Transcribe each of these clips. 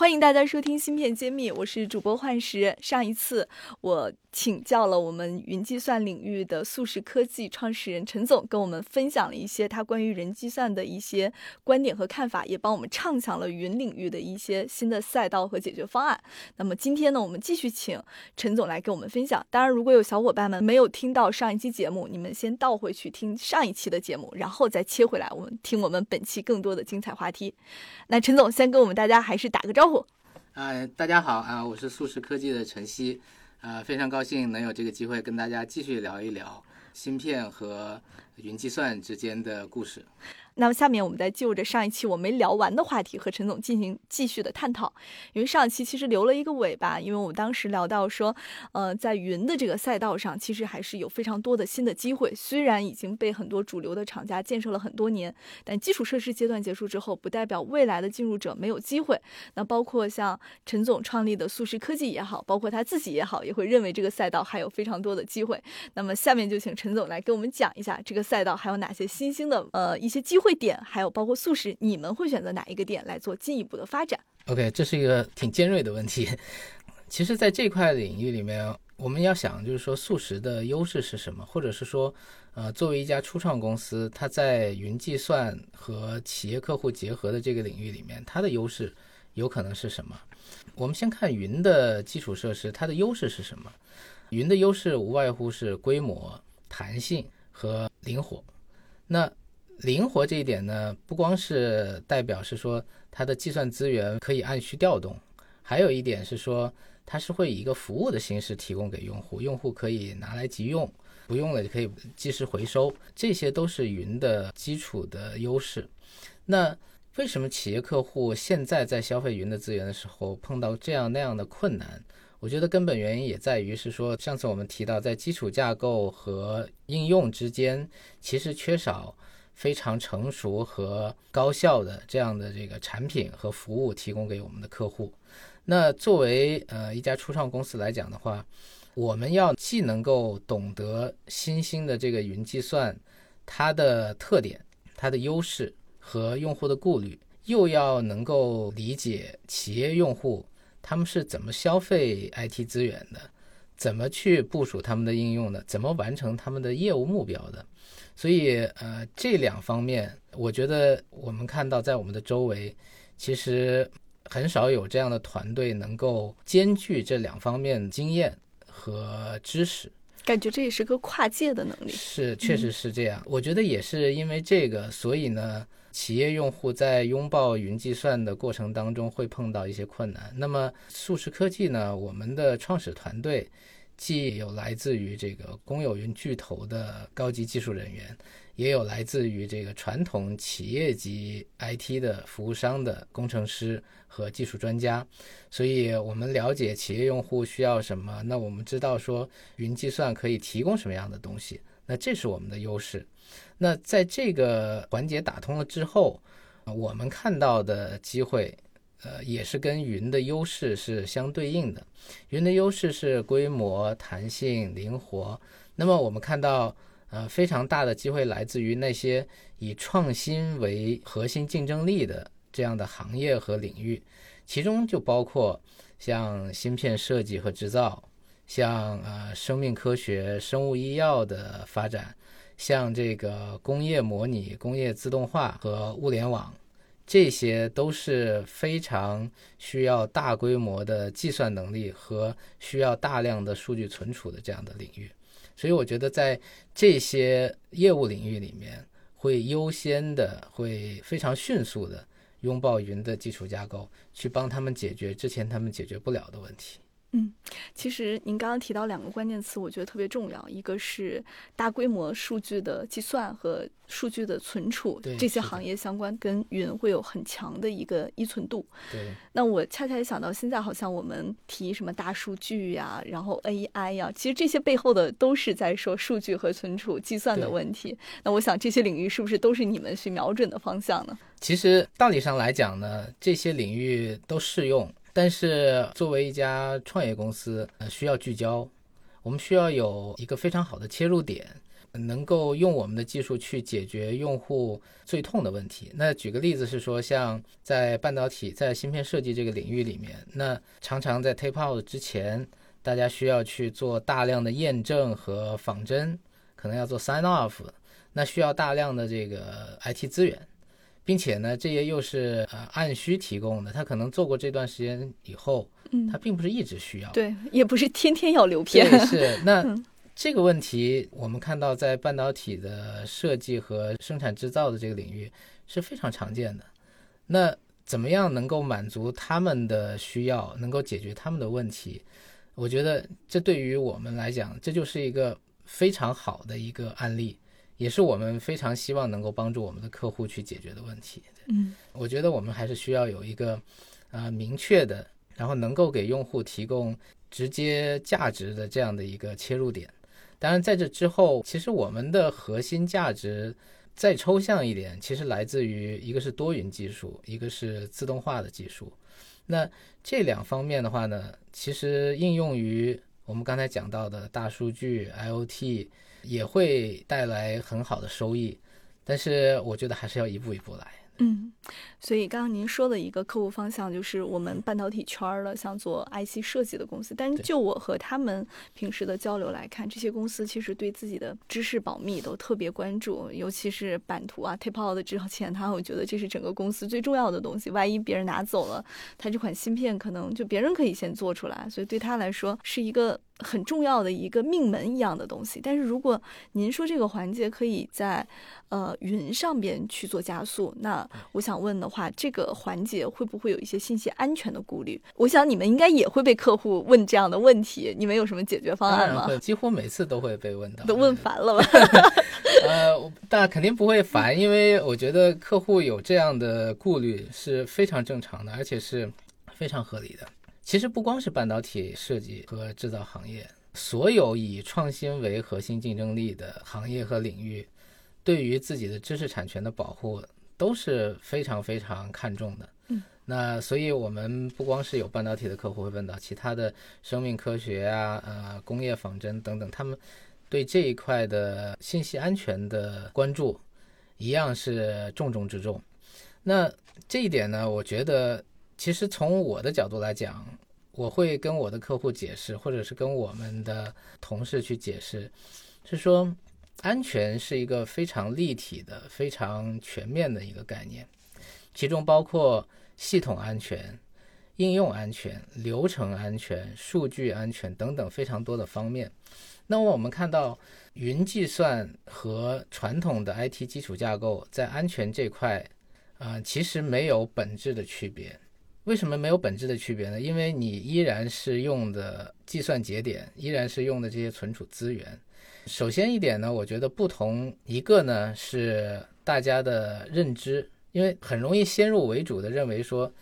欢迎大家收听《芯片揭秘》，我是主播幻石。上一次我。请教了我们云计算领域的速食科技创始人陈总，跟我们分享了一些他关于人计算的一些观点和看法，也帮我们畅想了云领域的一些新的赛道和解决方案。那么今天呢，我们继续请陈总来给我们分享。当然，如果有小伙伴们没有听到上一期节目，你们先倒回去听上一期的节目，然后再切回来，我们听我们本期更多的精彩话题。那陈总先跟我们大家还是打个招呼。啊，大家好啊，我是素食科技的晨曦。呃，非常高兴能有这个机会跟大家继续聊一聊芯片和云计算之间的故事。那么下面我们再就着上一期我没聊完的话题和陈总进行继续的探讨，因为上一期其实留了一个尾巴，因为我们当时聊到说，呃，在云的这个赛道上，其实还是有非常多的新的机会。虽然已经被很多主流的厂家建设了很多年，但基础设施阶段结束之后，不代表未来的进入者没有机会。那包括像陈总创立的速食科技也好，包括他自己也好，也会认为这个赛道还有非常多的机会。那么下面就请陈总来给我们讲一下这个赛道还有哪些新兴的呃一些机会。点还有包括素食，你们会选择哪一个点来做进一步的发展？OK，这是一个挺尖锐的问题。其实，在这块领域里面，我们要想就是说，素食的优势是什么，或者是说，呃，作为一家初创公司，它在云计算和企业客户结合的这个领域里面，它的优势有可能是什么？我们先看云的基础设施，它的优势是什么？云的优势无外乎是规模、弹性和灵活。那灵活这一点呢，不光是代表是说它的计算资源可以按需调动，还有一点是说它是会以一个服务的形式提供给用户，用户可以拿来即用，不用了就可以即时回收，这些都是云的基础的优势。那为什么企业客户现在在消费云的资源的时候碰到这样那样的困难？我觉得根本原因也在于是说，上次我们提到在基础架构和应用之间其实缺少。非常成熟和高效的这样的这个产品和服务提供给我们的客户。那作为呃一家初创公司来讲的话，我们要既能够懂得新兴的这个云计算它的特点、它的优势和用户的顾虑，又要能够理解企业用户他们是怎么消费 IT 资源的，怎么去部署他们的应用的，怎么完成他们的业务目标的。所以，呃，这两方面，我觉得我们看到在我们的周围，其实很少有这样的团队能够兼具这两方面经验和知识。感觉这也是个跨界的能力。是，确实是这样。我觉得也是因为这个，所以呢，企业用户在拥抱云计算的过程当中会碰到一些困难。那么，数实科技呢，我们的创始团队。既有来自于这个公有云巨头的高级技术人员，也有来自于这个传统企业级 IT 的服务商的工程师和技术专家，所以我们了解企业用户需要什么，那我们知道说云计算可以提供什么样的东西，那这是我们的优势。那在这个环节打通了之后，我们看到的机会。呃，也是跟云的优势是相对应的。云的优势是规模、弹性、灵活。那么我们看到，呃，非常大的机会来自于那些以创新为核心竞争力的这样的行业和领域，其中就包括像芯片设计和制造，像呃生命科学、生物医药的发展，像这个工业模拟、工业自动化和物联网。这些都是非常需要大规模的计算能力和需要大量的数据存储的这样的领域，所以我觉得在这些业务领域里面，会优先的、会非常迅速的拥抱云的基础架构，去帮他们解决之前他们解决不了的问题。嗯，其实您刚刚提到两个关键词，我觉得特别重要，一个是大规模数据的计算和数据的存储，对这些行业相关跟云会有很强的一个依存度。对，那我恰恰也想到，现在好像我们提什么大数据呀，然后 AI 呀，其实这些背后的都是在说数据和存储、计算的问题。那我想这些领域是不是都是你们去瞄准的方向呢？其实道理上来讲呢，这些领域都适用，但是作为一家创业公司，呃，需要聚焦，我们需要有一个非常好的切入点，能够用我们的技术去解决用户最痛的问题。那举个例子是说，像在半导体、在芯片设计这个领域里面，那常常在 tape out 之前，大家需要去做大量的验证和仿真，可能要做 sign off，那需要大量的这个 IT 资源。并且呢，这些又是呃按需提供的，他可能做过这段时间以后，嗯他，并不是一直需要。对，也不是天天要留片。对，是 那嗯这个问题，我们看到在半导体的设计和生产制造的这个领域是非常常见的。那怎么样能够满足他们的需要，能够解决他们的问题？我觉得这对于我们来讲，这就是一个非常好的一个案例，也是我们非常希望能够帮助我们的客户去解决的问题。嗯我觉得我们还是需要有一个呃明确的，然后能够给用户提供直接价值的这样的一个切入点。当然，在这之后，其实我们的核心价值再抽象一点，其实来自于一个是多云技术，一个是自动化的技术。那这两方面的话呢，其实应用于我们刚才讲到的大数据、IoT，也会带来很好的收益。但是我觉得还是要一步一步来。嗯，所以刚刚您说的一个客户方向就是我们半导体圈儿的，像做 IC 设计的公司。但是就我和他们平时的交流来看，这些公司其实对自己的知识保密都特别关注，尤其是版图啊、tape out 之前，他会觉得这是整个公司最重要的东西。万一别人拿走了，他这款芯片可能就别人可以先做出来，所以对他来说是一个很重要的一个命门一样的东西。但是如果您说这个环节可以在呃云上边去做加速，那我想问的话，这个环节会不会有一些信息安全的顾虑？我想你们应该也会被客户问这样的问题，你们有什么解决方案吗？几乎每次都会被问到。都问烦了吧？呃，我但肯定不会烦，因为我觉得客户有这样的顾虑是非常正常的，而且是非常合理的。其实不光是半导体设计和制造行业，所有以创新为核心竞争力的行业和领域，对于自己的知识产权的保护都是非常非常看重的。嗯，那所以我们不光是有半导体的客户会问到，其他的生命科学啊、呃工业仿真等等，他们对这一块的信息安全的关注，一样是重中之重。那这一点呢，我觉得其实从我的角度来讲，我会跟我的客户解释，或者是跟我们的同事去解释，是说安全是一个非常立体的、非常全面的一个概念，其中包括系统安全、应用安全、流程安全、数据安全等等非常多的方面。那么我们看到，云计算和传统的 IT 基础架构在安全这块，啊、其实没有本质的区别。为什么没有本质的区别呢？因为你依然是用的计算节点，依然是用的这些存储资源。首先一点呢，我觉得不同一个呢是大家的认知，因为很容易先入为主的认为说，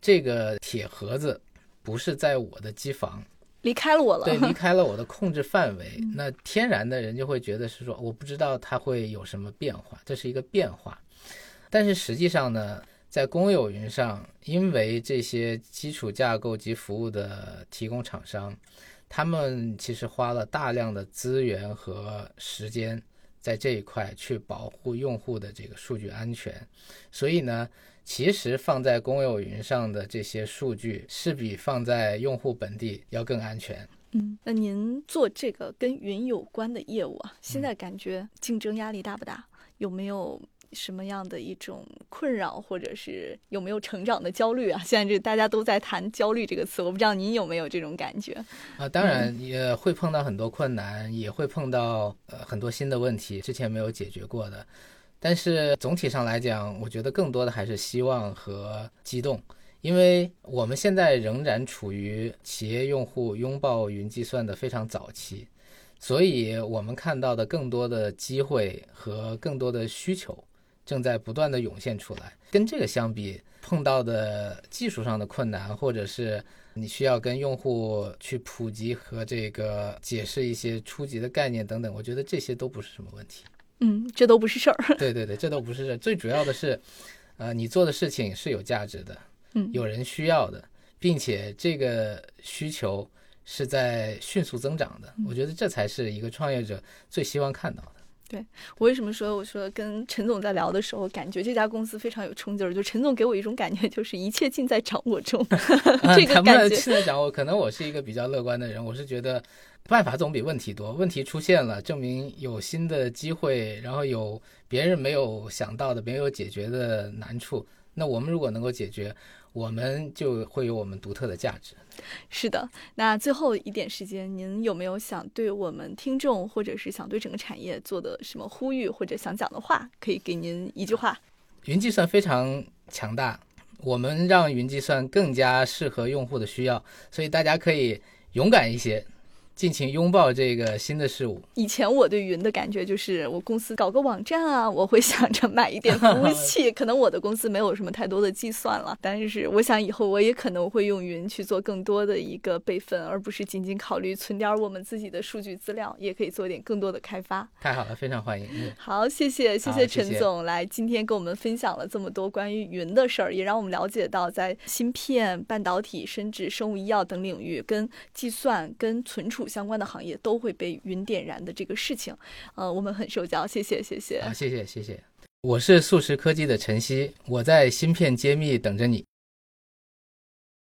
这个铁盒子不是在我的机房，离开了我了，对，离 开了我的控制范围，那天然的人就会觉得是说，我不知道它会有什么变化，这是一个变化。但是实际上呢，在公有云上，因为这些基础架构及服务的提供厂商，他们其实花了大量的资源和时间在这一块去保护用户的这个数据安全，所以呢。其实放在公有云上的这些数据是比放在用户本地要更安全。嗯，那您做这个跟云有关的业务啊，嗯现在感觉竞争压力大不大？有没有什么样的一种困扰，或者是有没有成长的焦虑啊？现在这大家都在谈焦虑这个词，我不知道您有没有这种感觉？啊，当然也会碰到很多困难，也会碰到呃很多新的问题，之前没有解决过的。但是总体上来讲，我觉得更多的还是希望和激动，因为我们现在仍然处于企业用户拥抱云计算的非常早期，所以我们看到的更多的机会和更多的需求正在不断的涌现出来。跟这个相比，碰到的技术上的困难，或者是你需要跟用户去普及和这个解释一些初级的概念等等，我觉得这些都不是什么问题。嗯，这都不是事儿。对对对，这都不是事儿。最主要的是，呃，你做的事情是有价值的。嗯，有人需要的，并且这个需求是在迅速增长的，我觉得这才是一个创业者最希望看到的。对我为什么说我说跟陈总在聊的时候，感觉这家公司非常有冲劲儿，就陈总给我一种感觉，就是一切尽在掌握中。这个感觉尽在掌握，可能我是一个比较乐观的人，我是觉得办法总比问题多。问题出现了，证明有新的机会，然后有别人没有想到的、没有解决的难处。那我们如果能够解决，我们就会有我们独特的价值。是的，那最后一点时间，您有没有想对我们听众，或者是想对整个产业做的什么呼吁，或者想讲的话？可以给您一句话。云计算非常强大，我们让云计算更加适合用户的需要，所以大家可以勇敢一些。尽情拥抱这个新的事物。以前我对云的感觉就是，我公司搞个网站啊，我会想着买一点服务器。可能我的公司没有什么太多的计算了，但是我想以后我也可能会用云去做更多的一个备份，而不是仅仅考虑存点我们自己的数据资料，也可以做点更多的开发。太好了，非常欢迎。好，谢谢谢谢陈总来今天跟我们分享了这么多关于云的事儿，也让我们了解到在芯片、半导体甚至生物医药等领域，跟计算跟存储。相关的行业都会被云点燃的这个事情，呃，我们很受教，谢谢，谢谢，啊，谢谢，谢谢。我是速食科技的陈曦，我在芯片揭秘等着你。